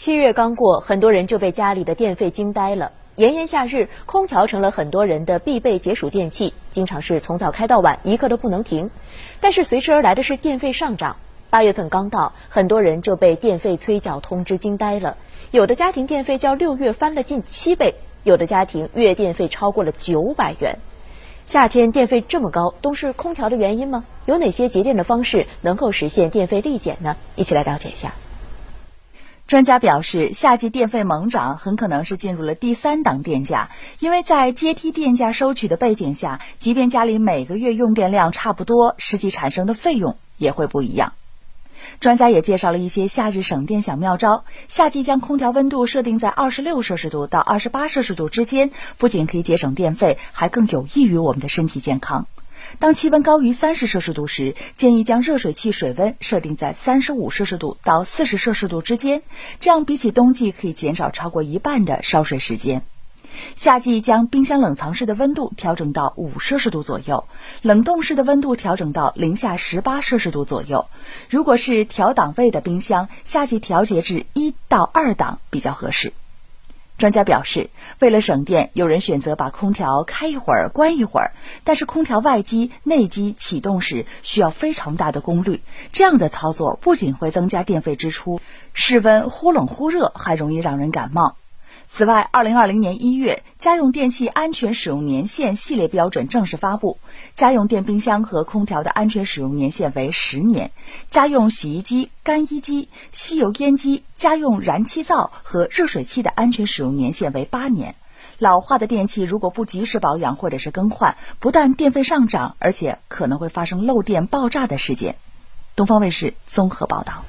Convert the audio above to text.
七月刚过，很多人就被家里的电费惊呆了。炎炎夏日，空调成了很多人的必备解暑电器，经常是从早开到晚，一刻都不能停。但是随之而来的是电费上涨。八月份刚到，很多人就被电费催缴通知惊呆了。有的家庭电费较六月翻了近七倍，有的家庭月电费超过了九百元。夏天电费这么高，都是空调的原因吗？有哪些节电的方式能够实现电费立减呢？一起来了解一下。专家表示，夏季电费猛涨很可能是进入了第三档电价，因为在阶梯电价收取的背景下，即便家里每个月用电量差不多，实际产生的费用也会不一样。专家也介绍了一些夏日省电小妙招：夏季将空调温度设定在二十六摄氏度到二十八摄氏度之间，不仅可以节省电费，还更有益于我们的身体健康。当气温高于三十摄氏度时，建议将热水器水温设定在三十五摄氏度到四十摄氏度之间，这样比起冬季可以减少超过一半的烧水时间。夏季将冰箱冷藏室的温度调整到五摄氏度左右，冷冻室的温度调整到零下十八摄氏度左右。如果是调档位的冰箱，夏季调节至一到二档比较合适。专家表示，为了省电，有人选择把空调开一会儿、关一会儿。但是，空调外机、内机启动时需要非常大的功率，这样的操作不仅会增加电费支出，室温忽冷忽热，还容易让人感冒。此外，二零二零年一月，家用电器安全使用年限系列标准正式发布。家用电冰箱和空调的安全使用年限为十年；家用洗衣机、干衣机、吸油烟机、家用燃气灶和热水器的安全使用年限为八年。老化的电器如果不及时保养或者是更换，不但电费上涨，而且可能会发生漏电爆炸的事件。东方卫视综合报道。